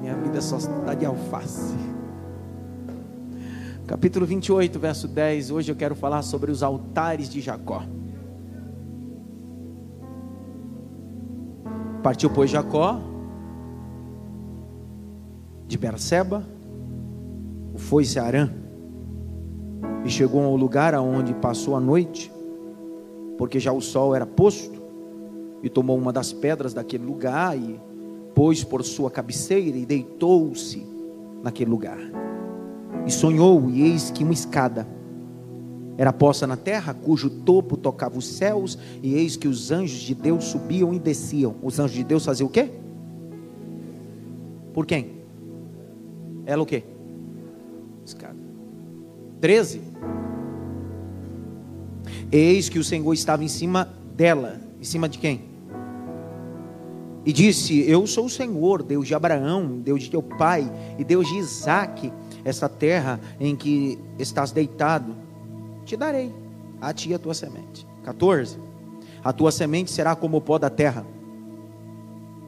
Minha vida só está de alface. Capítulo 28, verso 10. Hoje eu quero falar sobre os altares de Jacó. Partiu, pois, Jacó de Berseba, foi-se a Arã e chegou ao lugar aonde passou a noite, porque já o sol era posto, e tomou uma das pedras daquele lugar e pôs por sua cabeceira e deitou-se naquele lugar. E sonhou, e eis que uma escada era posta na terra, cujo topo tocava os céus, e eis que os anjos de Deus subiam e desciam. Os anjos de Deus faziam o quê? Por quem? Ela o quê? Escada. 13. Eis que o Senhor estava em cima dela. Em cima de quem? E disse: Eu sou o Senhor, Deus de Abraão, Deus de teu pai e Deus de Isaque. Essa terra em que estás deitado, te darei a ti a tua semente. 14. A tua semente será como o pó da terra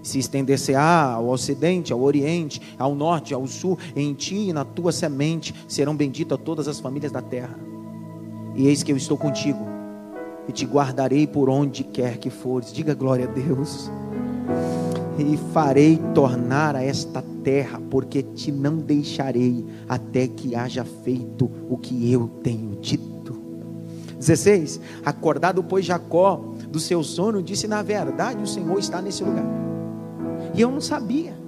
se estender-se-á ao ocidente, ao oriente, ao norte, ao sul, em ti e na tua semente serão benditas todas as famílias da terra. E eis que eu estou contigo, e te guardarei por onde quer que fores. Diga glória a Deus. E farei tornar a esta terra, porque te não deixarei até que haja feito o que eu tenho dito. 16. Acordado, pois, Jacó do seu sono, disse: Na verdade, o Senhor está nesse lugar e eu não sabia.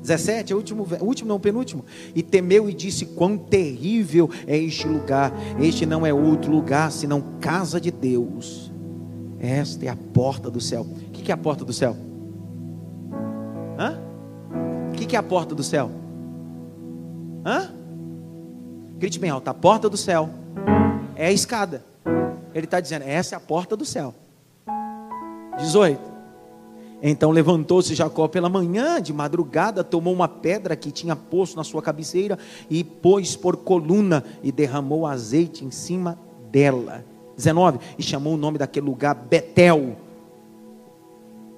17, é o último, último não, penúltimo. E temeu e disse: Quão terrível é este lugar! Este não é outro lugar senão casa de Deus. Esta é a porta do céu. O que é a porta do céu? O que é a porta do céu? Hã? Grite bem alto: a porta do céu é a escada. Ele está dizendo: essa é a porta do céu. 18. Então levantou-se Jacó pela manhã, de madrugada, tomou uma pedra que tinha posto na sua cabeceira e pôs por coluna e derramou azeite em cima dela. 19. E chamou o nome daquele lugar Betel.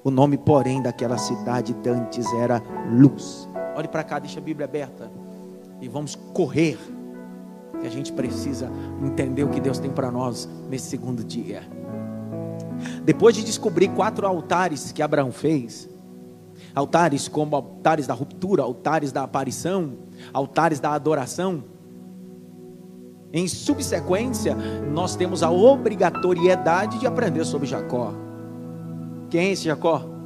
O nome, porém, daquela cidade dantes era Luz. Olhe para cá, deixa a Bíblia aberta. E vamos correr. Que a gente precisa entender o que Deus tem para nós nesse segundo dia. Depois de descobrir quatro altares que Abraão fez, altares como altares da ruptura, altares da aparição, altares da adoração, em subsequência, nós temos a obrigatoriedade de aprender sobre Jacó. Quem é esse Jacó?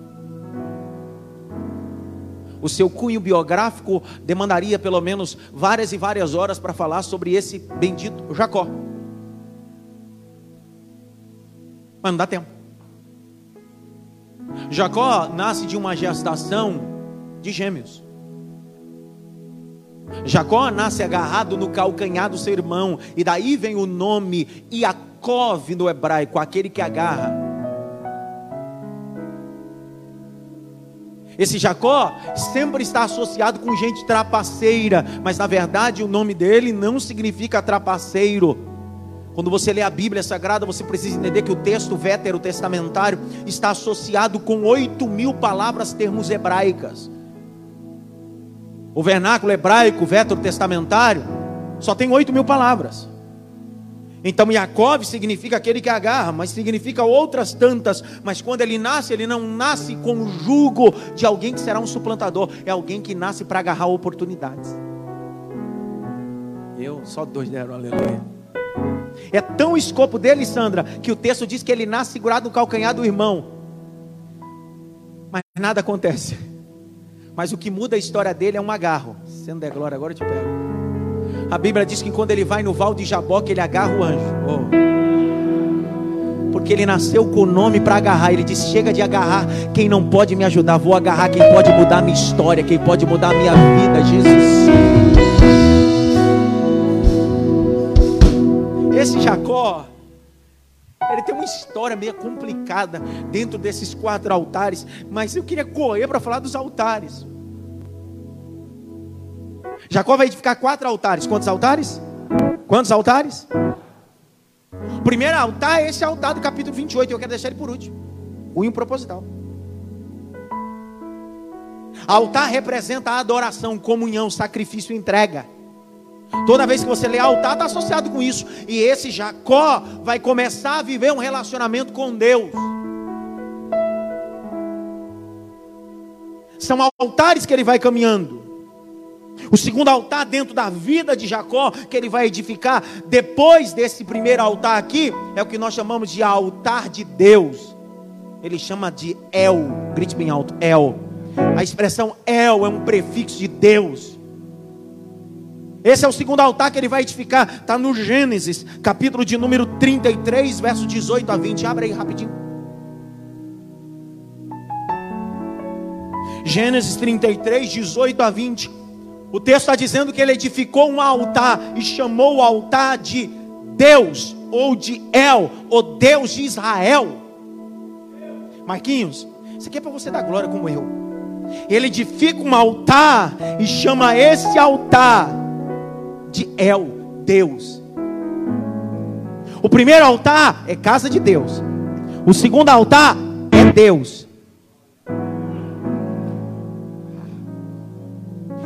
O seu cunho biográfico demandaria pelo menos várias e várias horas para falar sobre esse bendito Jacó. Mas não dá tempo. Jacó nasce de uma gestação de gêmeos. Jacó nasce agarrado no calcanhar do seu irmão, e daí vem o nome Iacov no hebraico, aquele que agarra. Esse Jacó sempre está associado com gente trapaceira, mas na verdade o nome dele não significa trapaceiro. Quando você lê a Bíblia Sagrada, você precisa entender que o texto veterotestamentário está associado com oito mil palavras termos hebraicas. O vernáculo hebraico veterotestamentário só tem oito mil palavras. Então Jacob significa aquele que agarra, mas significa outras tantas. Mas quando ele nasce, ele não nasce com o jugo de alguém que será um suplantador, é alguém que nasce para agarrar oportunidades. Eu, só dois deram aleluia. É tão o escopo dele, Sandra, que o texto diz que ele nasce segurado no calcanhar do irmão. Mas nada acontece. Mas o que muda a história dele é um agarro. Se não der glória, agora eu te pego. A Bíblia diz que quando ele vai no val de Jaboque, ele agarra o anjo. Oh. Porque ele nasceu com o nome para agarrar. Ele disse: Chega de agarrar quem não pode me ajudar. Vou agarrar quem pode mudar a minha história, quem pode mudar a minha vida. Jesus. Esse Jacó, ele tem uma história meio complicada dentro desses quatro altares, mas eu queria correr para falar dos altares. Jacó vai edificar quatro altares. Quantos altares? Quantos altares? O primeiro altar é esse altar do capítulo 28. Eu quero deixar ele por último. O proposital. Altar representa adoração, comunhão, sacrifício entrega. Toda vez que você lê altar, está associado com isso. E esse Jacó vai começar a viver um relacionamento com Deus. São altares que ele vai caminhando. O segundo altar dentro da vida de Jacó, que ele vai edificar depois desse primeiro altar aqui, é o que nós chamamos de altar de Deus. Ele chama de El, grite bem alto, El. A expressão El é um prefixo de Deus. Esse é o segundo altar que ele vai edificar, está no Gênesis, capítulo de número 33, verso 18 a 20. Abre aí rapidinho. Gênesis 33, 18 a 20. O texto está dizendo que ele edificou um altar e chamou o altar de Deus, ou de El, ou Deus de Israel. Marquinhos, isso aqui é para você dar glória como eu. Ele edifica um altar e chama esse altar de El, Deus. O primeiro altar é casa de Deus. O segundo altar é Deus.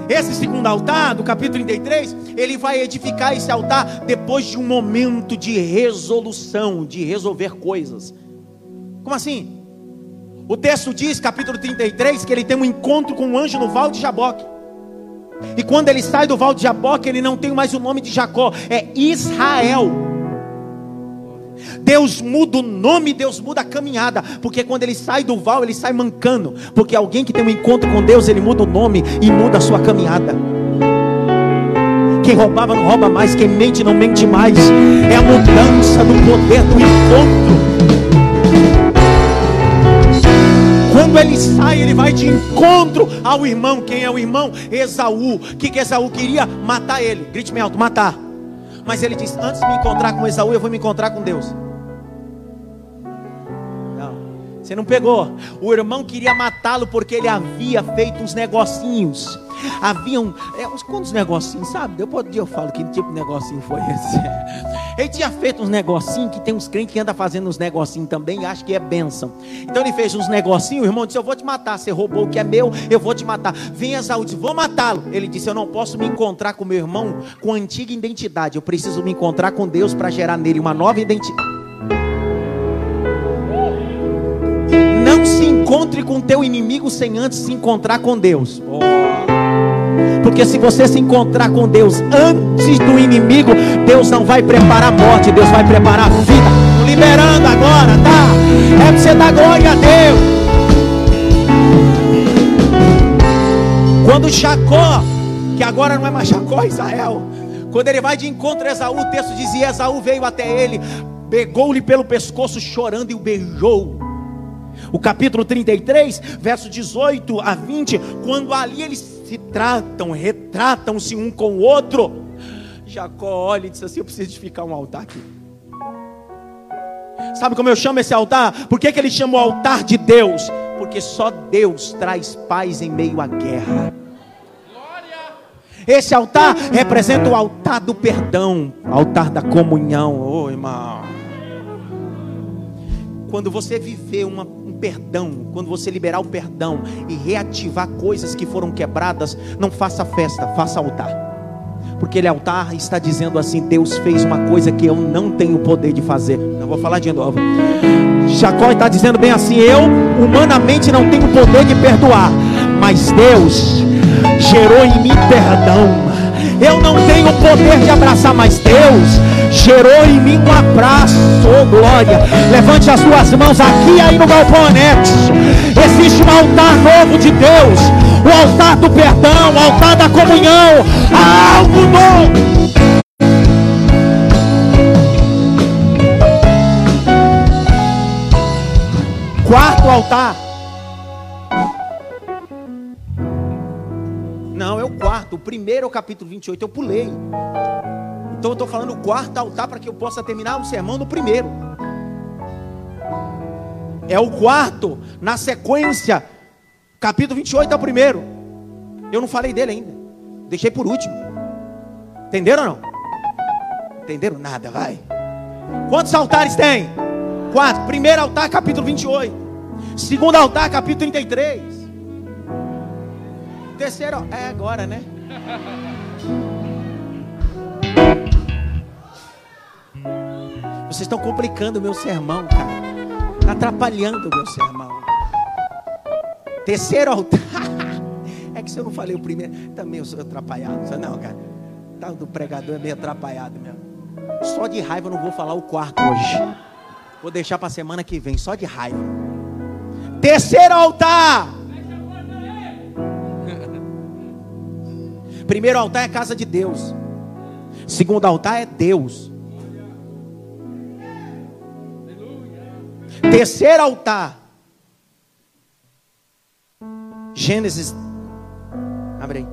Esse segundo altar, do capítulo 33, ele vai edificar esse altar depois de um momento de resolução, de resolver coisas. Como assim? O texto diz, capítulo 33, que ele tem um encontro com um anjo no Val de Jaboque. E quando ele sai do Val de Jaboque, ele não tem mais o nome de Jacó, é Israel. Deus muda o nome, Deus muda a caminhada, porque quando ele sai do val, ele sai mancando, porque alguém que tem um encontro com Deus, ele muda o nome e muda a sua caminhada. Quem roubava não rouba mais, quem mente não mente mais. É a mudança do poder do encontro. Quando ele sai, ele vai de encontro ao irmão. Quem é o irmão? Esaú. O que, que Esaú queria? Matar ele. Grite me alto, matar. Mas ele disse: Antes de me encontrar com Esaú, eu vou me encontrar com Deus. Você não pegou. O irmão queria matá-lo porque ele havia feito uns negocinhos. Haviam é, uns quantos negocinhos, sabe? Depois dia eu falo que tipo de negocinho foi esse. Ele tinha feito uns negocinhos que tem uns crentes que andam fazendo uns negocinhos também e acha que é bênção. Então ele fez uns negocinhos, o irmão disse: Eu vou te matar. Você roubou o que é meu, eu vou te matar. Vem Esaú disse: Vou matá-lo. Ele disse: Eu não posso me encontrar com meu irmão com antiga identidade. Eu preciso me encontrar com Deus para gerar nele uma nova identidade. Encontre com teu inimigo sem antes se encontrar com Deus. Porque se você se encontrar com Deus antes do inimigo, Deus não vai preparar a morte, Deus vai preparar a vida. Liberando agora, tá? É para você dar glória a Deus. Quando Jacó, que agora não é mais Jacó, é Israel, quando ele vai de encontro a Esaú, o texto dizia: Esaú veio até ele, pegou-lhe pelo pescoço, chorando e o beijou. O capítulo 33, verso 18 a 20, quando ali eles se tratam, retratam-se um com o outro. Jacó olha e diz assim: Eu preciso edificar um altar aqui. Sabe como eu chamo esse altar? Por que, que ele chama o altar de Deus? Porque só Deus traz paz em meio à guerra. Esse altar representa o altar do perdão, altar da comunhão. Ô oh, irmão. Quando você viver uma, perdão, quando você liberar o perdão e reativar coisas que foram quebradas, não faça festa, faça altar. Porque ele altar está dizendo assim: Deus fez uma coisa que eu não tenho poder de fazer. Não vou falar de novo. Jacó está dizendo bem assim: Eu humanamente não tenho poder de perdoar, mas Deus gerou em mim perdão. Eu não tenho poder de abraçar, mas Deus gerou em mim um abraço, oh glória. Levante as suas mãos aqui aí no galponete. Existe um altar novo de Deus, o altar do perdão, o altar da comunhão, algo novo. Quarto altar. O primeiro é o capítulo 28. Eu pulei. Então eu estou falando o quarto altar para que eu possa terminar o sermão no primeiro. É o quarto, na sequência, capítulo 28 é o primeiro. Eu não falei dele ainda. Deixei por último. Entenderam ou não? Entenderam nada, vai. Quantos altares tem? Quatro. Primeiro altar, capítulo 28. Segundo altar, capítulo 33. terceiro. É agora, né? Vocês estão complicando o meu sermão, cara. Está atrapalhando o meu sermão. Terceiro altar. É que se eu não falei o primeiro, também eu sou atrapalhado. Não, cara. Tá, do pregador é meio atrapalhado mesmo. Só de raiva eu não vou falar o quarto hoje. Vou deixar para semana que vem, só de raiva. Terceiro altar. Primeiro altar é a casa de Deus. Segundo altar é Deus. Terceiro altar. Gênesis. Abre aí.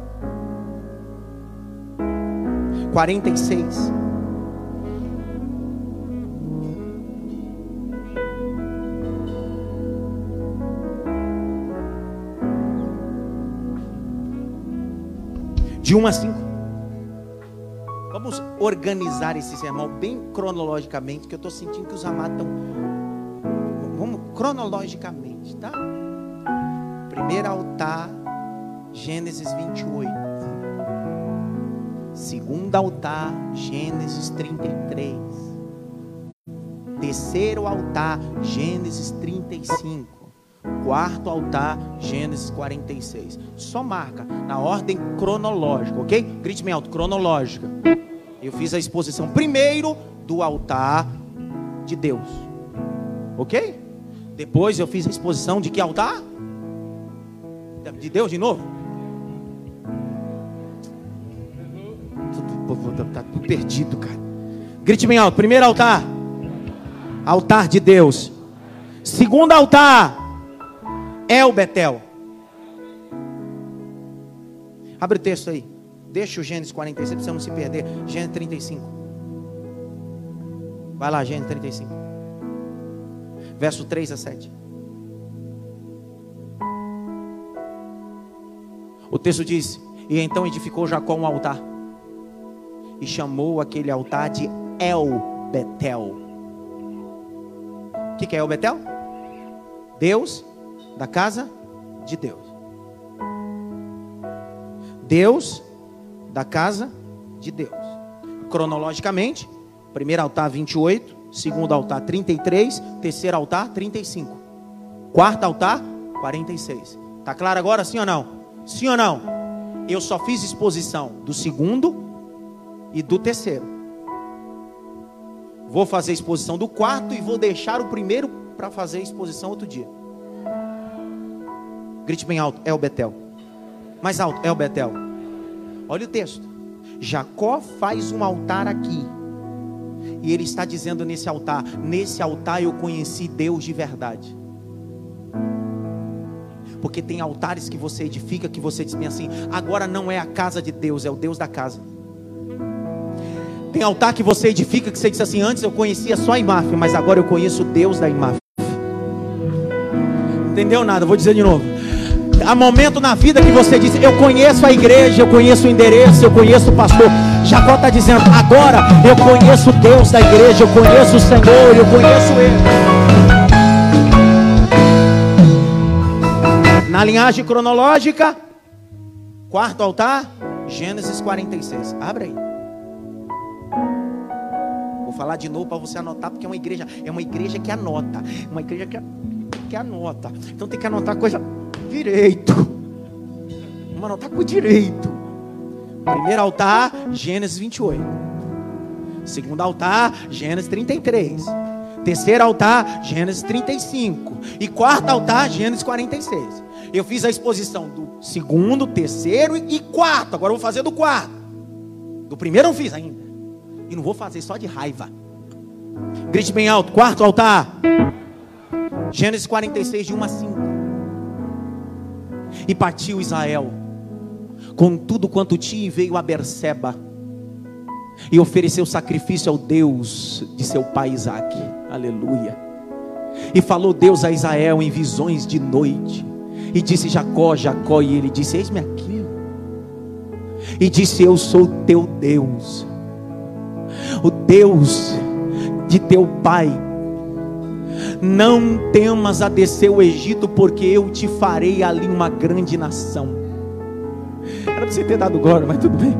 46. De 1 a 5. Vamos organizar esse sermão bem cronologicamente, que eu estou sentindo que os amados estão. Vamos cronologicamente, tá? Primeiro altar, Gênesis 28. Segundo altar, Gênesis 33. Terceiro altar, Gênesis 35. Quarto altar, Gênesis 46. Só marca na ordem cronológica, ok? Grite bem alto, cronológica. Eu fiz a exposição primeiro do altar de Deus, ok? Depois eu fiz a exposição de que altar? De Deus de novo? Está tudo perdido, cara. Grite bem alto. Primeiro altar. Altar de Deus. Segundo altar é o Betel. Abre o texto aí. Deixa o Gênesis 46 para você não se perder. Gênesis 35. Vai lá, Gênesis 35. Verso 3 a 7. O texto diz: E então edificou Jacó um altar. E chamou aquele altar de El Betel. O que, que é El Betel? Deus da casa de Deus. Deus da casa de Deus. Cronologicamente, primeiro altar 28, segundo altar 33, terceiro altar 35. Quarto altar 46. Tá claro agora sim ou não? Sim ou não? Eu só fiz exposição do segundo e do terceiro. Vou fazer exposição do quarto e vou deixar o primeiro para fazer exposição outro dia. Grite bem alto, é o Betel. Mais alto, é o Betel. Olha o texto. Jacó faz um altar aqui. E ele está dizendo nesse altar: Nesse altar eu conheci Deus de verdade. Porque tem altares que você edifica que você diz bem assim: agora não é a casa de Deus, é o Deus da casa. Tem altar que você edifica que você diz assim: antes eu conhecia só a imáfia, mas agora eu conheço Deus da imáfia. Entendeu nada? Vou dizer de novo há momento na vida que você diz: Eu conheço a igreja, eu conheço o endereço, eu conheço o pastor. Jacó está dizendo: Agora eu conheço Deus da igreja, eu conheço o Senhor, eu conheço Ele. Na linhagem cronológica, quarto altar, Gênesis 46. Abre aí. Vou falar de novo para você anotar, porque é uma igreja, é uma igreja que anota, uma igreja que, que anota. Então tem que anotar coisa direito. Vamos anotar com direito. Primeiro altar, Gênesis 28. Segundo altar, Gênesis 33. Terceiro altar, Gênesis 35. E quarto altar, Gênesis 46. Eu fiz a exposição do segundo, terceiro e quarto. Agora eu vou fazer do quarto. Do primeiro eu não fiz ainda. E não vou fazer só de raiva. Grite bem alto. Quarto altar. Gênesis 46, de 1 a 5. E partiu Israel com tudo quanto tinha e veio a Berseba e ofereceu sacrifício ao Deus de seu pai Isaac. Aleluia. E falou Deus a Israel em visões de noite. E disse Jacó, Jacó, e ele disse: Eis-me aqui. E disse: Eu sou teu Deus, o Deus de teu pai não temas a descer o Egito, porque eu te farei ali uma grande nação. Era para você ter dado glória, mas tudo bem.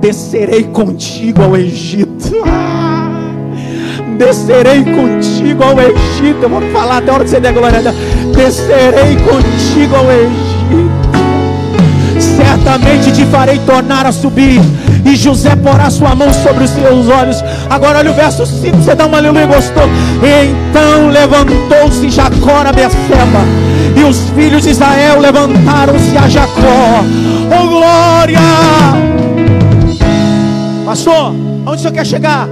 Descerei contigo ao Egito. Descerei contigo ao Egito. Eu vou falar até a hora de você der glória. Descerei contigo ao Egito. Certamente te farei tornar a subir. E José porá sua mão sobre os seus olhos. Agora olha o verso 5. Você dá uma aleluia gostou. Então levantou-se Jacó na Beceba. E os filhos de Israel levantaram-se a Jacó. Oh glória! Pastor, onde você quer chegar?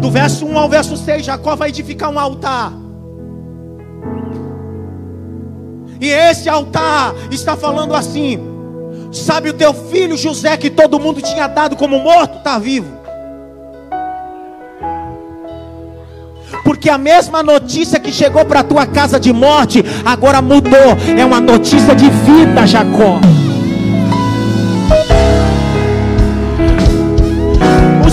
Do verso 1 ao verso 6, Jacó vai edificar um altar. E esse altar está falando assim: Sabe o teu filho José que todo mundo tinha dado como morto, está vivo. Porque a mesma notícia que chegou para a tua casa de morte, agora mudou. É uma notícia de vida, Jacó.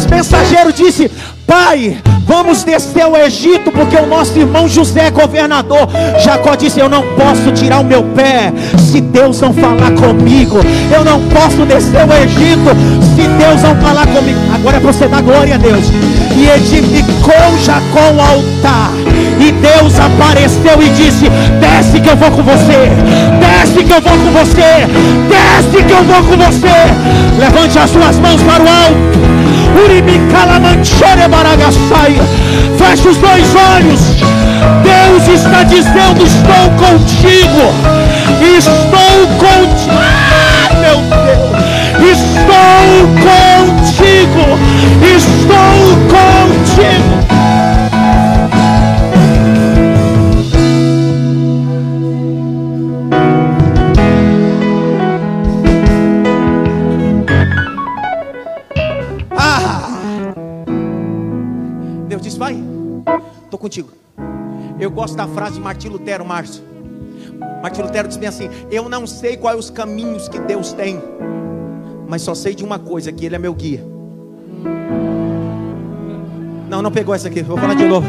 Os mensageiros disse: Pai, vamos descer ao Egito, porque o nosso irmão José é governador. Jacó disse: Eu não posso tirar o meu pé se Deus não falar comigo. Eu não posso descer ao Egito se Deus não falar comigo. Agora é para você dar glória a Deus. E edificou Jacó um altar. E Deus apareceu e disse: Desce que eu vou com você. Desce que eu vou com você. Desce que eu vou com você. Levante as suas mãos para o alto. Feche os dois olhos. Deus está dizendo: Estou contigo. Estou contigo. Ah, meu Deus. Estou contigo. Frase de Martim Lutero, Márcio. Martim Lutero diz bem assim: Eu não sei quais os caminhos que Deus tem, mas só sei de uma coisa: que Ele é meu guia. Não, não pegou essa aqui, vou falar de novo.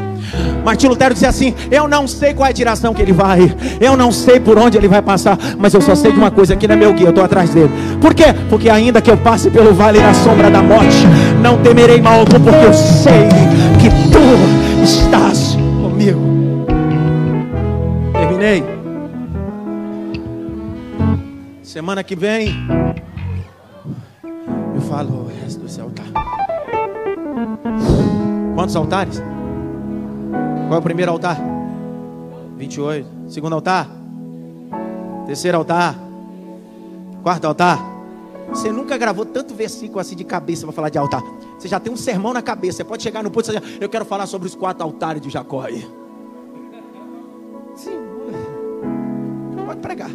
Martim Lutero disse assim: Eu não sei qual é a direção que ele vai, eu não sei por onde ele vai passar, mas eu só sei de uma coisa: que ele é meu guia, eu estou atrás dele. Por quê? Porque ainda que eu passe pelo vale da sombra da morte, não temerei mal algum, porque eu sei que tu estás Terminei. Semana que vem eu falo o resto desse altar. Quantos altares? Qual é o primeiro altar? 28. Segundo altar? Terceiro altar? Quarto altar? Você nunca gravou tanto versículo assim de cabeça para falar de altar. Você já tem um sermão na cabeça. Você pode chegar no ponto e dizer, eu quero falar sobre os quatro altares de Jacó aí. Pregar.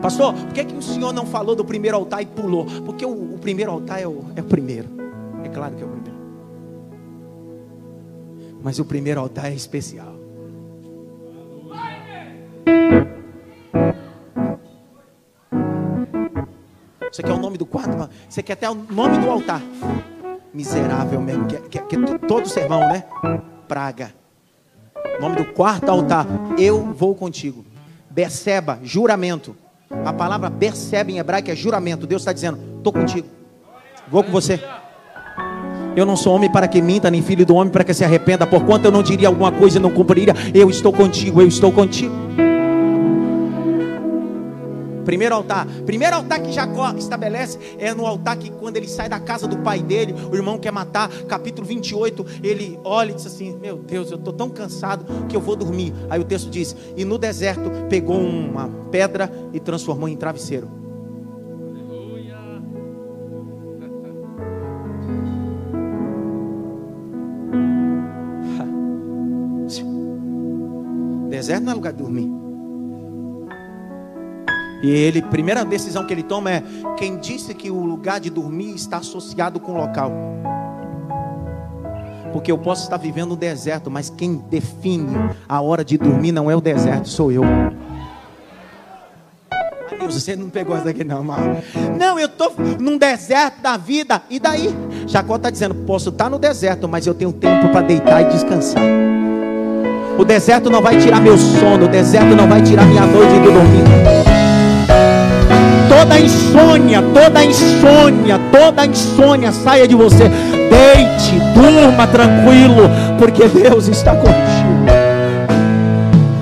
Pastor, por que, que o senhor não falou do primeiro altar e pulou? Porque o, o primeiro altar é o, é o primeiro. É claro que é o primeiro. Mas o primeiro altar é especial. Você quer o nome do quarto? Você quer até o nome do altar? Miserável mesmo. Que, que, que todo sermão, né? Praga. Nome do quarto altar. Eu vou contigo. Beceba, juramento. A palavra percebe em hebraico é juramento. Deus está dizendo: estou contigo. Vou com você. Eu não sou homem para que minta, nem filho do homem para que se arrependa. Porquanto eu não diria alguma coisa e não cumpriria. Eu estou contigo, eu estou contigo. Primeiro altar. Primeiro altar que Jacó estabelece é no altar que quando ele sai da casa do pai dele, o irmão quer matar, capítulo 28, ele olha e diz assim: Meu Deus, eu estou tão cansado que eu vou dormir. Aí o texto diz: E no deserto pegou uma pedra e transformou em travesseiro. Aleluia. Deserto não é lugar de dormir. E ele, primeira decisão que ele toma é: quem disse que o lugar de dormir está associado com o local? Porque eu posso estar vivendo no deserto, mas quem define a hora de dormir não é o deserto, sou eu. Deus, você não pegou essa daqui não, mal. Não, eu estou num deserto da vida. E daí? Jacó está dizendo: posso estar no deserto, mas eu tenho tempo para deitar e descansar. O deserto não vai tirar meu sono, o deserto não vai tirar minha noite de dormir toda insônia, toda insônia, toda insônia saia de você. Deite, durma tranquilo, porque Deus está contigo.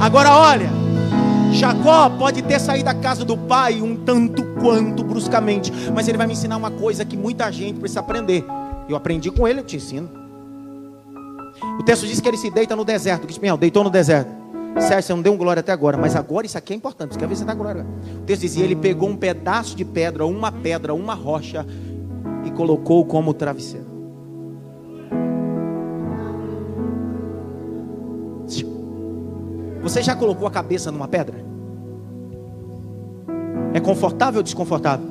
Agora olha, Jacó pode ter saído da casa do pai um tanto quanto bruscamente, mas ele vai me ensinar uma coisa que muita gente precisa aprender. Eu aprendi com ele, eu te ensino. O texto diz que ele se deita no deserto. Que deitou no deserto. Sérgio, você não deu um glória até agora, mas agora isso aqui é importante. Você quer ver se dá glória? O texto dizia: ele pegou um pedaço de pedra, uma pedra, uma rocha e colocou como travesseiro. Você já colocou a cabeça numa pedra? É confortável ou desconfortável?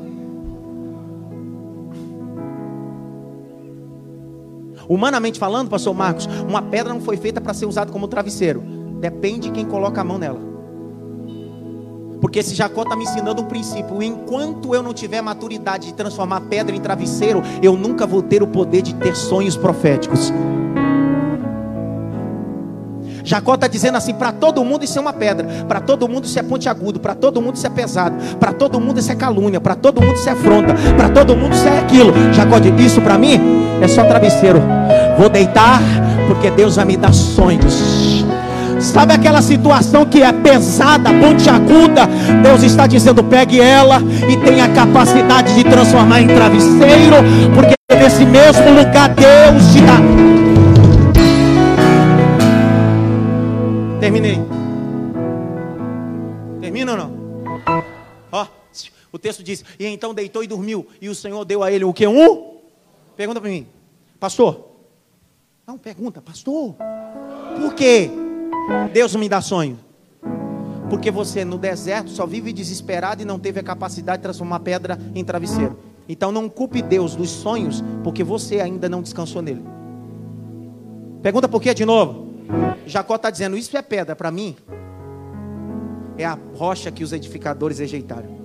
Humanamente falando, pastor Marcos, uma pedra não foi feita para ser usada como travesseiro. Depende de quem coloca a mão nela. Porque esse Jacó está me ensinando um princípio. Enquanto eu não tiver maturidade de transformar pedra em travesseiro, eu nunca vou ter o poder de ter sonhos proféticos. Jacó está dizendo assim: para todo mundo isso é uma pedra, para todo mundo isso é pontiagudo, para todo mundo isso é pesado, para todo mundo isso é calúnia, para todo mundo isso é afronta, para todo mundo isso é aquilo. Jacó diz: Isso para mim é só travesseiro. Vou deitar, porque Deus vai me dar sonhos. Sabe aquela situação que é pesada, pontiaguda? Deus está dizendo: pegue ela e tenha a capacidade de transformar em travesseiro, porque nesse mesmo lugar Deus te dá. Terminei. Termina ou não? Ó, o texto diz: E então deitou e dormiu, e o Senhor deu a ele o que? Um? Pergunta para mim, pastor. Não, pergunta, pastor. Por quê? Deus me dá sonho. Porque você no deserto só vive desesperado e não teve a capacidade de transformar pedra em travesseiro. Então não culpe Deus dos sonhos, porque você ainda não descansou nele. Pergunta por quê de novo? Jacó está dizendo: Isso é pedra para mim. É a rocha que os edificadores rejeitaram.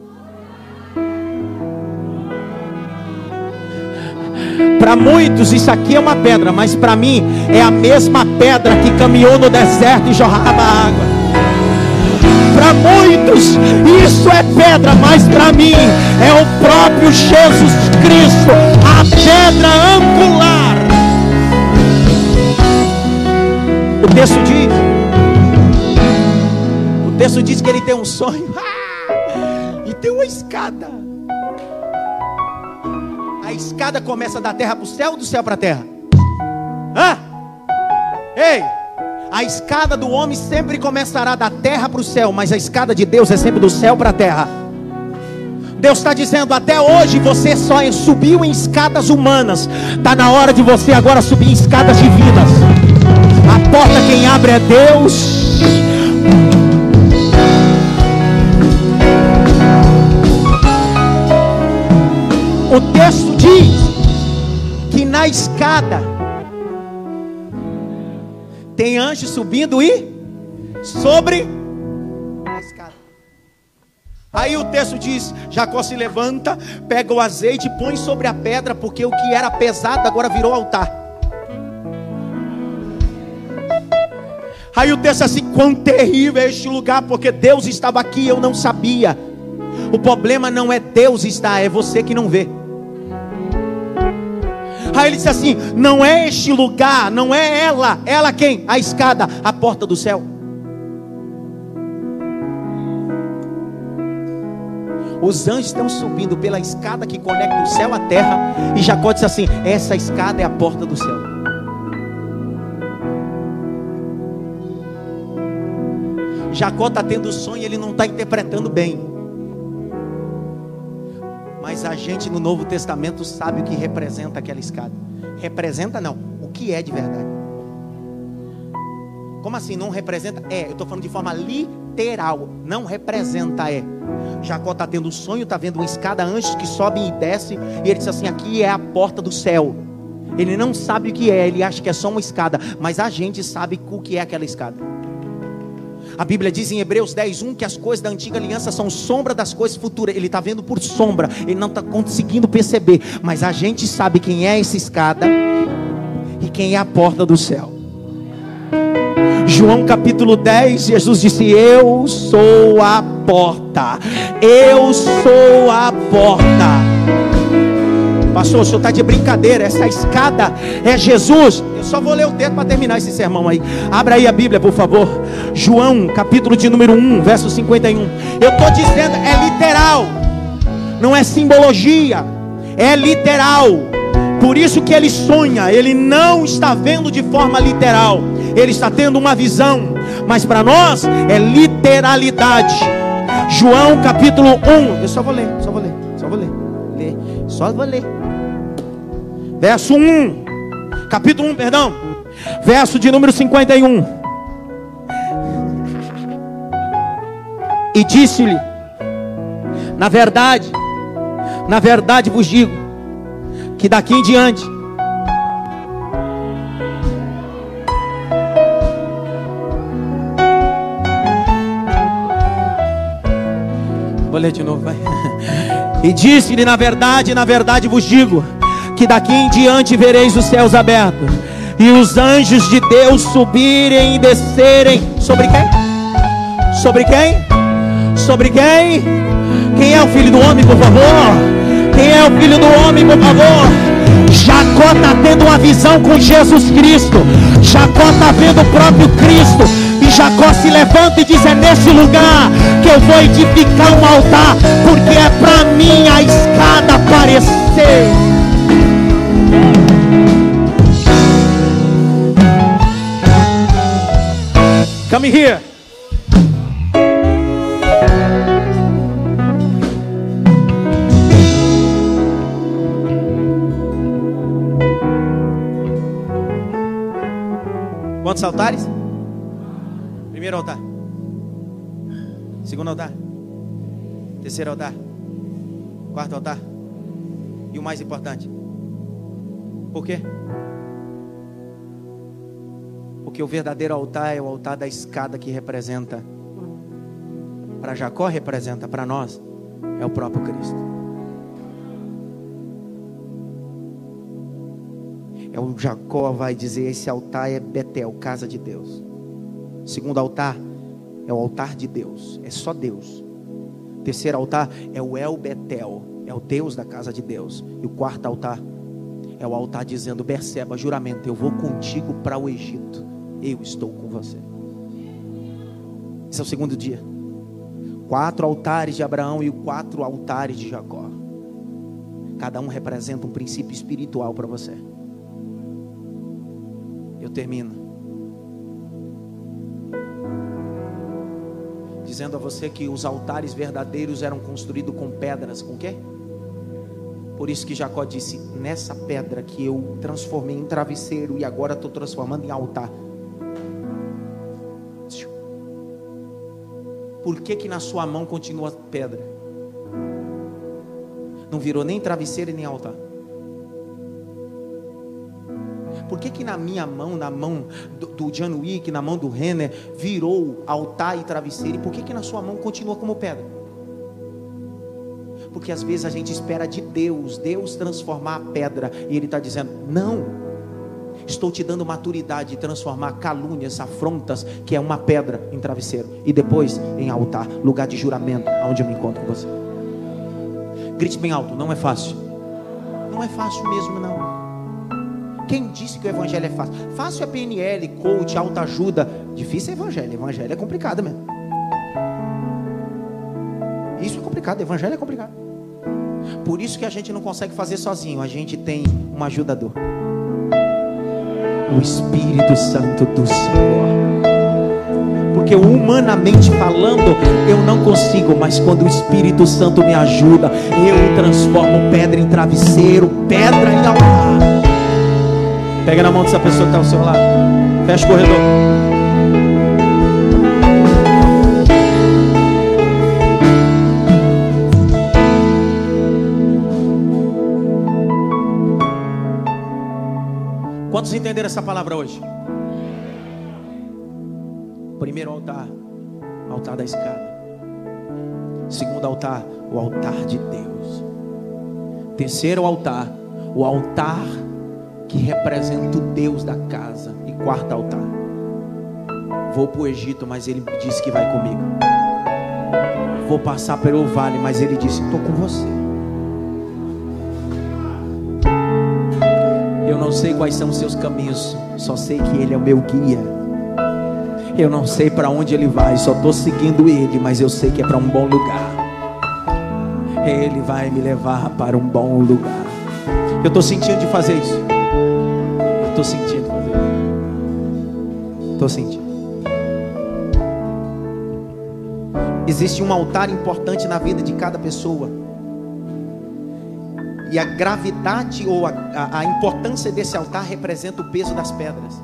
Para muitos isso aqui é uma pedra, mas para mim é a mesma pedra que caminhou no deserto e jorrava água. Para muitos isso é pedra, mas para mim é o próprio Jesus Cristo, a pedra angular. O texto diz, o texto diz que ele tem um sonho e tem uma escada escada começa da terra para o céu ou do céu para a terra? Hã? Ei! A escada do homem sempre começará da terra para o céu, mas a escada de Deus é sempre do céu para a terra. Deus está dizendo: até hoje você só subiu em escadas humanas, está na hora de você agora subir em escadas divinas. A porta quem abre é Deus. O texto diz que na escada tem anjo subindo e sobre a escada. Aí o texto diz: Jacó se levanta, pega o azeite e põe sobre a pedra, porque o que era pesado agora virou altar. Aí o texto é assim: quão terrível é este lugar, porque Deus estava aqui, eu não sabia. O problema não é Deus estar, é você que não vê. Aí ele disse assim: Não é este lugar, não é ela. Ela quem? A escada, a porta do céu. Os anjos estão subindo pela escada que conecta o céu à terra. E Jacó disse assim: Essa escada é a porta do céu. Jacó está tendo sonho, ele não está interpretando bem. Mas a gente no Novo Testamento sabe o que representa aquela escada. Representa não, o que é de verdade. Como assim? Não representa? É, eu estou falando de forma literal. Não representa, é. Jacó está tendo um sonho, está vendo uma escada, anjos que sobem e descem. E ele diz assim: aqui é a porta do céu. Ele não sabe o que é, ele acha que é só uma escada. Mas a gente sabe o que é aquela escada. A Bíblia diz em Hebreus 10, 1 que as coisas da antiga aliança são sombra das coisas futuras. Ele está vendo por sombra, ele não está conseguindo perceber. Mas a gente sabe quem é essa escada e quem é a porta do céu. João capítulo 10, Jesus disse: Eu sou a porta. Eu sou a porta. Pastor, o senhor está de brincadeira. Essa escada é Jesus. Eu só vou ler o texto para terminar esse sermão aí. Abra aí a Bíblia, por favor. João, capítulo de número 1, verso 51. Eu estou dizendo, é literal. Não é simbologia. É literal. Por isso que ele sonha, ele não está vendo de forma literal, ele está tendo uma visão, mas para nós é literalidade. João capítulo 1, eu só vou ler, só vou ler, só vou ler, ler, só vou ler. Verso 1, capítulo 1, perdão, verso de número 51. E disse-lhe: Na verdade, na verdade vos digo, que daqui em diante Vou ler de novo, vai. E disse-lhe: Na verdade, na verdade vos digo, que daqui em diante vereis os céus abertos, e os anjos de Deus subirem e descerem. Sobre quem? Sobre quem? Sobre quem? Quem é o filho do homem, por favor? Quem é o filho do homem, por favor? Jacó está tendo uma visão com Jesus Cristo. Jacó está vendo o próprio Cristo. E Jacó se levanta e diz: É nesse lugar que eu vou edificar um altar, porque é para mim a escada aparecer. Come here. Quantos altares? Primeiro altar. Segundo altar. Terceiro altar. Quarto altar. E o mais importante. Por quê? Porque o verdadeiro altar é o altar da escada que representa. Para Jacó representa, para nós é o próprio Cristo. É o Jacó vai dizer: esse altar é Betel, casa de Deus. Segundo altar é o altar de Deus, é só Deus. Terceiro altar é o El Betel, é o Deus da casa de Deus. E o quarto altar é o altar dizendo: perceba, juramento, eu vou contigo para o Egito. Eu estou com você. Esse é o segundo dia. Quatro altares de Abraão e quatro altares de Jacó. Cada um representa um princípio espiritual para você eu termino. Dizendo a você que os altares verdadeiros eram construídos com pedras, com quê? Por isso que Jacó disse: Nessa pedra que eu transformei em travesseiro e agora estou transformando em altar. Por que, que na sua mão continua pedra? Não virou nem travesseiro e nem altar. Por que, que na minha mão, na mão do, do John Wick, na mão do Renner, virou altar e travesseiro? E por que, que na sua mão continua como pedra? Porque às vezes a gente espera de Deus, Deus transformar a pedra, e Ele está dizendo: não, estou te dando maturidade de transformar calúnias, afrontas, que é uma pedra, em travesseiro, e depois em altar, lugar de juramento, onde eu me encontro com você. Grite bem alto, não é fácil. Não é fácil mesmo, não. Quem disse que o evangelho é fácil? Fácil é PNL, coach, autoajuda. Difícil é evangelho. Evangelho é complicado mesmo. Isso é complicado. Evangelho é complicado. Por isso que a gente não consegue fazer sozinho. A gente tem um ajudador. O Espírito Santo do Senhor. Porque humanamente falando, eu não consigo, mas quando o Espírito Santo me ajuda, eu transformo pedra em travesseiro, pedra em altar. Pega na mão dessa pessoa que está ao seu lado. Fecha o corredor. Entenderam essa palavra hoje? Primeiro altar, altar da escada. Segundo altar, o altar de Deus. Terceiro altar, o altar que representa o Deus da casa. E quarto altar, Vou para o Egito, mas ele disse que vai comigo. Vou passar pelo vale, mas ele disse: Estou com você. Sei quais são os seus caminhos, só sei que Ele é o meu guia. Eu não sei para onde Ele vai, só estou seguindo Ele, mas eu sei que é para um bom lugar. Ele vai me levar para um bom lugar. Eu estou sentindo de fazer isso. Eu estou sentindo fazer isso. Estou sentindo. Existe um altar importante na vida de cada pessoa. E a gravidade ou a, a, a importância desse altar representa o peso das pedras.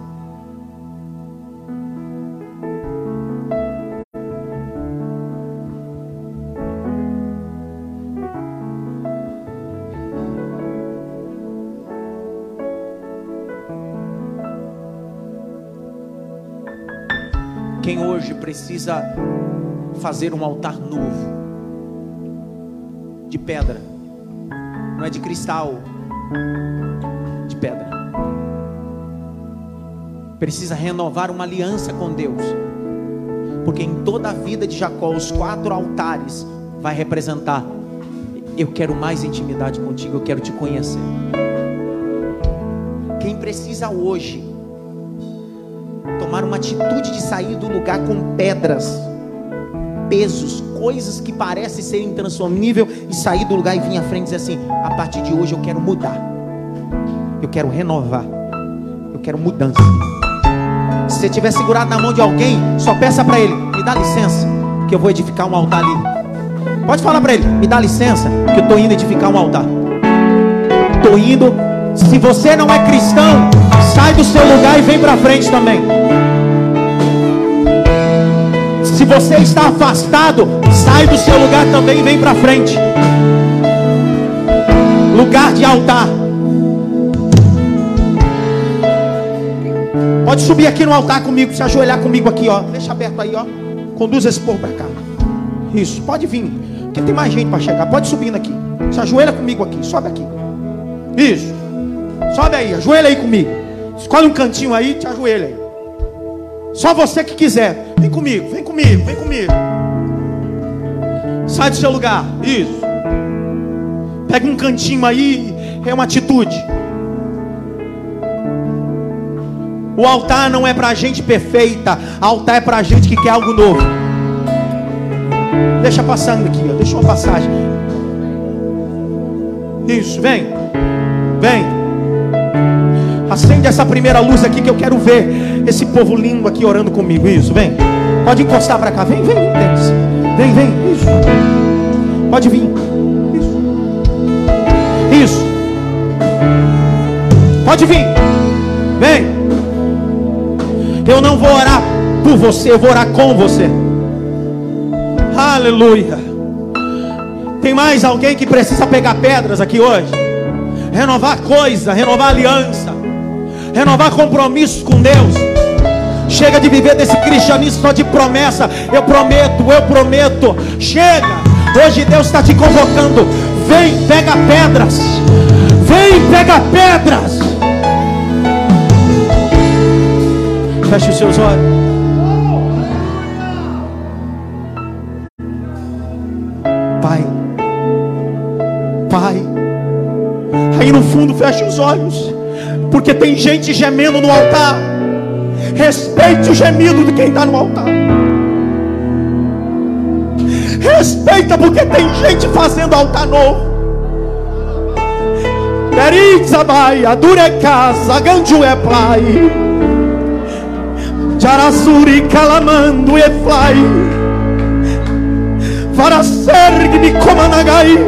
Quem hoje precisa fazer um altar novo, de pedra, não é de cristal, de pedra. Precisa renovar uma aliança com Deus, porque em toda a vida de Jacó, os quatro altares vai representar: eu quero mais intimidade contigo, eu quero te conhecer. Quem precisa hoje tomar uma atitude de sair do lugar com pedras, pesos, coisas que parecem ser intransformível e sair do lugar e vir à frente e dizer assim: a partir de hoje eu quero mudar, eu quero renovar, eu quero mudança. Se você estiver segurado na mão de alguém, só peça para ele: me dá licença, que eu vou edificar um altar ali. Pode falar para ele: me dá licença, que eu estou indo edificar um altar. Estou indo. Se você não é cristão, sai do seu lugar e vem para frente também. Se você está afastado, sai do seu lugar também e vem para frente. Lugar de altar. Pode subir aqui no altar comigo, se ajoelhar comigo aqui, ó. Deixa aberto aí, ó. Conduz esse povo para cá. Isso, pode vir. Porque tem mais gente para chegar. Pode subir aqui. Se ajoelha comigo aqui, sobe aqui. Isso. Sobe aí, ajoelha aí comigo. Escolhe um cantinho aí, te ajoelha aí. Só você que quiser. Vem comigo, vem comigo, vem comigo. Sai do seu lugar. Isso. Pega um cantinho aí, é uma atitude. O altar não é para gente perfeita, altar é para gente que quer algo novo. Deixa passando aqui, ó. deixa uma passagem. Isso, vem, vem. Acende essa primeira luz aqui que eu quero ver esse povo lindo aqui orando comigo. Isso, vem. Pode encostar para cá. Vem, vem, vem. Vem, vem. Isso. Pode vir. Isso. Isso. Pode vir. Vem. Eu não vou orar por você, eu vou orar com você. Aleluia. Tem mais alguém que precisa pegar pedras aqui hoje? Renovar coisa, renovar aliança, renovar compromissos com Deus. Chega de viver desse cristianismo só de promessa. Eu prometo, eu prometo. Chega. Hoje Deus está te convocando. Vem, pega pedras. Vem, pega pedras. Feche os seus olhos. Pai, Pai, aí no fundo feche os olhos, porque tem gente gemendo no altar. Respeite o gemido de quem está no altar. Respeita, porque tem gente fazendo altar novo. Ganju é pai. Jarasuri, Calamando e Fly. Varaserg, Micomanagai.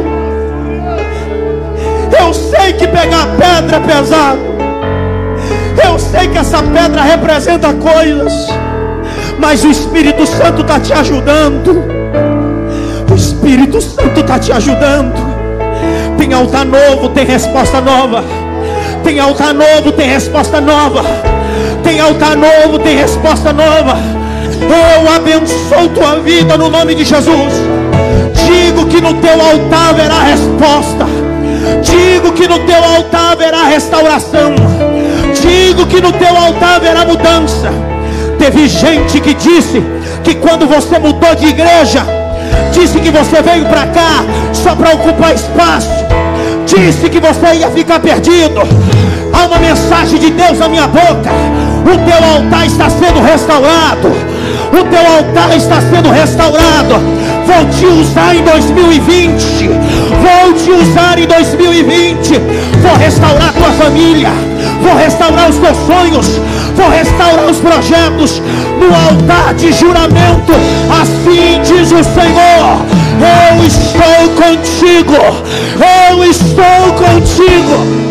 Eu sei que pegar pedra é pesado. Eu sei que essa pedra representa coisas, mas o Espírito Santo está te ajudando. O Espírito Santo está te ajudando. Tem altar novo, tem resposta nova. Tem altar novo, tem resposta nova. Tem altar novo, tem resposta nova. Eu abençoo tua vida no nome de Jesus. Digo que no teu altar haverá resposta. Digo que no teu altar haverá restauração. Digo que no teu altar haverá mudança. Teve gente que disse que quando você mudou de igreja, disse que você veio para cá só para ocupar espaço, disse que você ia ficar perdido. Há uma mensagem de Deus na minha boca. O teu altar está sendo restaurado. O teu altar está sendo restaurado. Vou te usar em 2020. Vou te usar em 2020. Vou restaurar tua família. Vou restaurar os teus sonhos. Vou restaurar os projetos no altar de juramento. Assim diz o Senhor: Eu estou contigo. Eu estou contigo.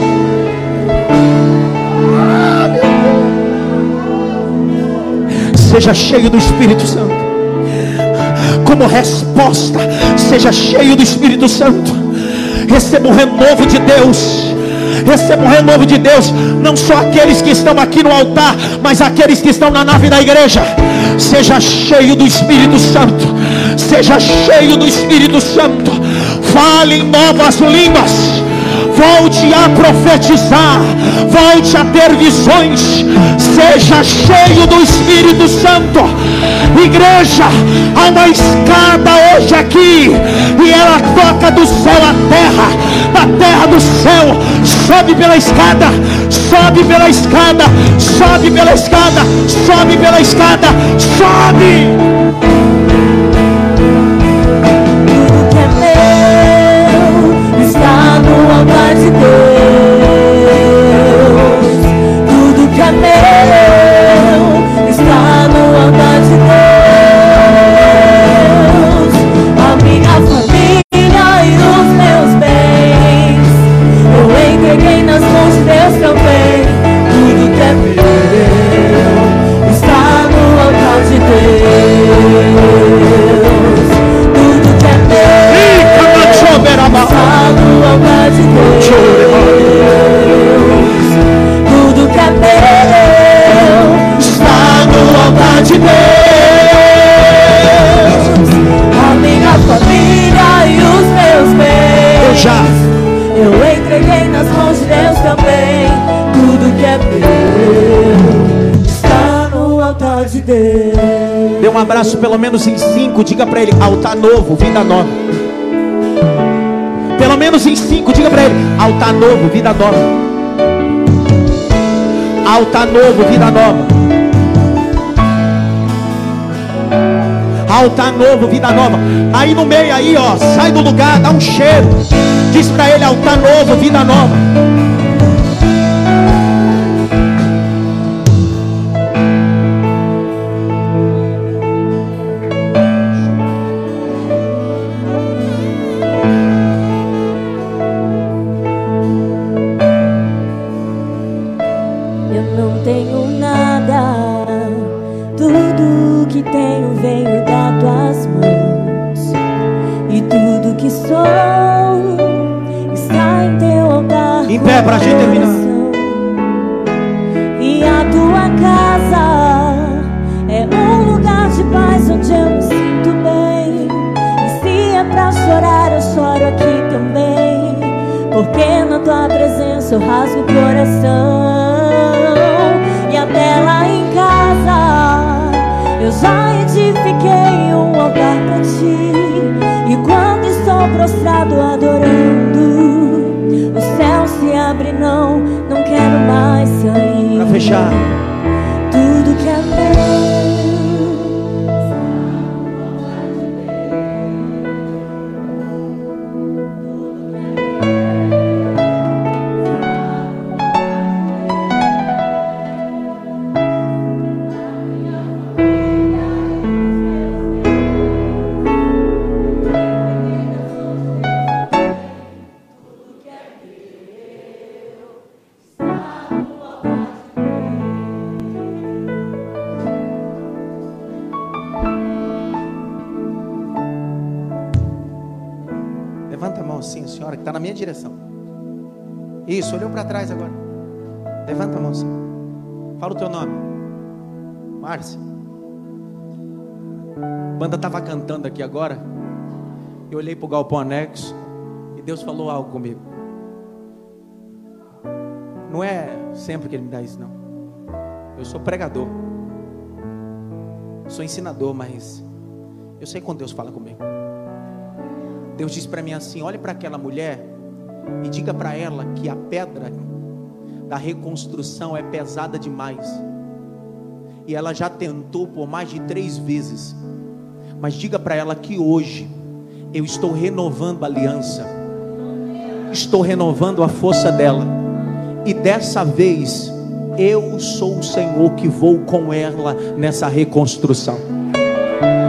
Seja cheio do Espírito Santo. Como resposta, seja cheio do Espírito Santo. Receba o renovo de Deus. Receba o renovo de Deus. Não só aqueles que estão aqui no altar, mas aqueles que estão na nave da igreja. Seja cheio do Espírito Santo. Seja cheio do Espírito Santo. Fale em novas línguas volte a profetizar, volte a ter visões, seja cheio do Espírito Santo. Igreja, há uma escada hoje aqui, e ela toca do céu à terra, da terra do céu, sobe pela escada, sobe pela escada, sobe pela escada, sobe pela escada, sobe. Diga para ele: altar novo, vida nova. Pelo menos em cinco, diga para ele: altar novo, vida nova. Altar novo, vida nova. Altar novo, vida nova. Aí no meio aí, ó, sai do lugar, dá um cheiro. Diz para ele: altar novo, vida nova. Cantando aqui agora, eu olhei para o galpão anexo e Deus falou algo comigo. Não é sempre que Ele me dá isso, não. Eu sou pregador. Sou ensinador, mas eu sei quando Deus fala comigo. Deus diz para mim assim: olhe para aquela mulher e diga para ela que a pedra da reconstrução é pesada demais. E ela já tentou por mais de três vezes. Mas diga para ela que hoje eu estou renovando a aliança, estou renovando a força dela, e dessa vez eu sou o Senhor que vou com ela nessa reconstrução.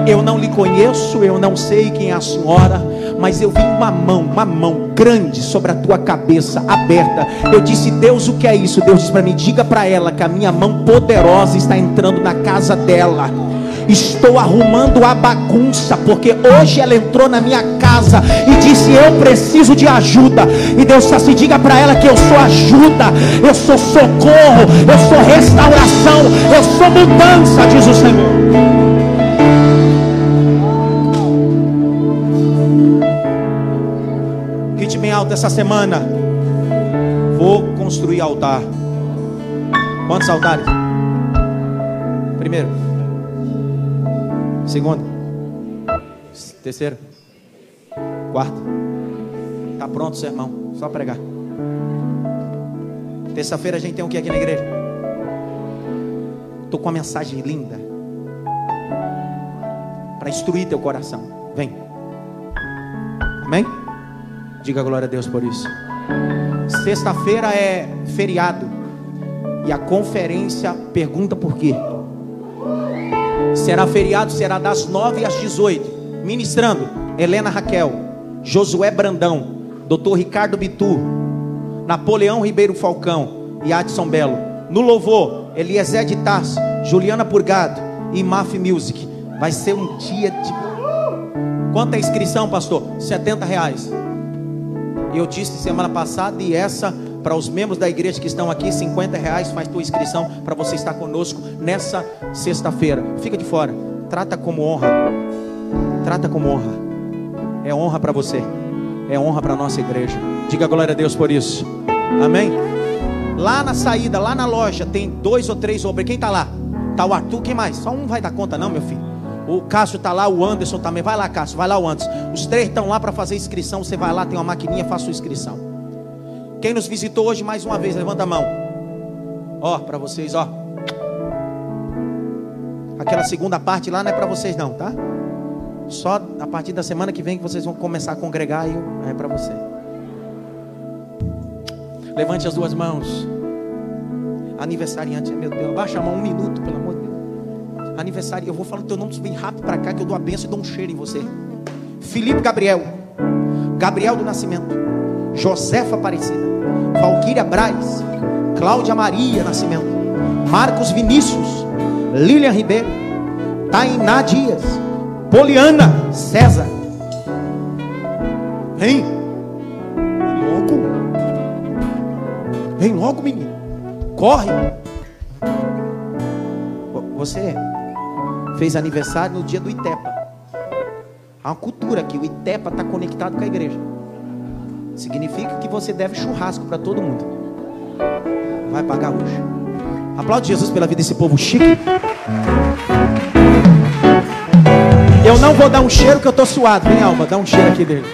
Eu não lhe conheço, eu não sei quem é a senhora, mas eu vi uma mão, uma mão grande sobre a tua cabeça, aberta. Eu disse, Deus, o que é isso? Deus disse para mim: diga para ela que a minha mão poderosa está entrando na casa dela. Estou arrumando a bagunça, porque hoje ela entrou na minha casa e disse: Eu preciso de ajuda. E Deus disse assim: Diga para ela que eu sou ajuda, eu sou socorro, eu sou restauração, eu sou mudança, diz o Senhor. Alto essa semana. Vou construir altar. Quantos altares? Primeiro. Segundo. Terceiro. Quarto. Tá pronto sermão. Só pregar. Terça-feira a gente tem o que aqui na igreja? Tô com uma mensagem linda para instruir teu coração. Vem. Diga glória a Deus por isso. Sexta-feira é feriado. E a conferência pergunta por quê. Será feriado, será das 9 às 18. Ministrando Helena Raquel, Josué Brandão, Dr. Ricardo Bitu, Napoleão Ribeiro Falcão e Adson Belo. No louvor, Eliezer de Tarso, Juliana Purgado e Maf Music. Vai ser um dia de. Quanto é a inscrição, pastor? 70 reais. Eu disse semana passada e essa para os membros da igreja que estão aqui, 50 reais faz tua inscrição para você estar conosco nessa sexta-feira. Fica de fora. Trata como honra. Trata como honra. É honra para você. É honra para nossa igreja. Diga glória a Deus por isso. Amém. Lá na saída, lá na loja, tem dois ou três obreiros. Quem está lá? Está o Arthur, quem mais? Só um vai dar conta, não, meu filho. O Cássio está lá, o Anderson também. Vai lá, Cássio, vai lá o Anderson. Os três estão lá para fazer inscrição. Você vai lá, tem uma maquininha, faça sua inscrição. Quem nos visitou hoje mais uma vez, levanta a mão. Ó, para vocês, ó. Aquela segunda parte lá não é para vocês não, tá? Só a partir da semana que vem que vocês vão começar a congregar e é para você. Levante as duas mãos. Aniversariante, meu Deus, abaixa a mão um minuto, pelo amor aniversário. Eu vou falar o teu nome bem rápido para cá, que eu dou a benção e dou um cheiro em você. Felipe Gabriel, Gabriel do Nascimento, Josefa Aparecida, Valquíria Braz, Cláudia Maria Nascimento, Marcos Vinícius, Lilian Ribeiro, Tainá Dias, Poliana César. Vem, logo, vem logo, menino, corre. Você fez aniversário no dia do Itepa. Há uma cultura que o Itepa está conectado com a igreja. Significa que você deve churrasco para todo mundo. Vai pagar hoje. Aplaude Jesus pela vida desse povo chique. Eu não vou dar um cheiro que eu estou suado. Vem, Alma, dá um cheiro aqui dele.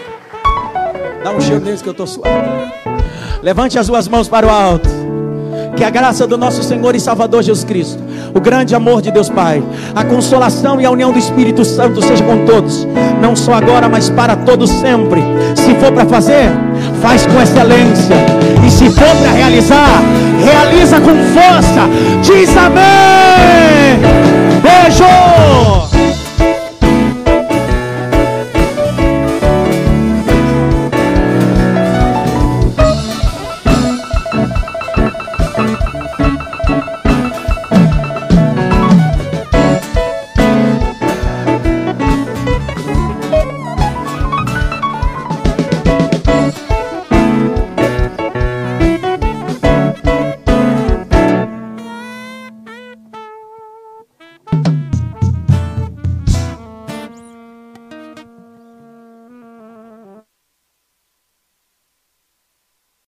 Dá um cheiro neles que eu estou suado. Levante as duas mãos para o alto. Que a graça do nosso Senhor e Salvador Jesus Cristo, o grande amor de Deus Pai, a consolação e a união do Espírito Santo seja com todos, não só agora, mas para todos sempre. Se for para fazer, faz com excelência, e se for para realizar, realiza com força. Diz amém. Beijo.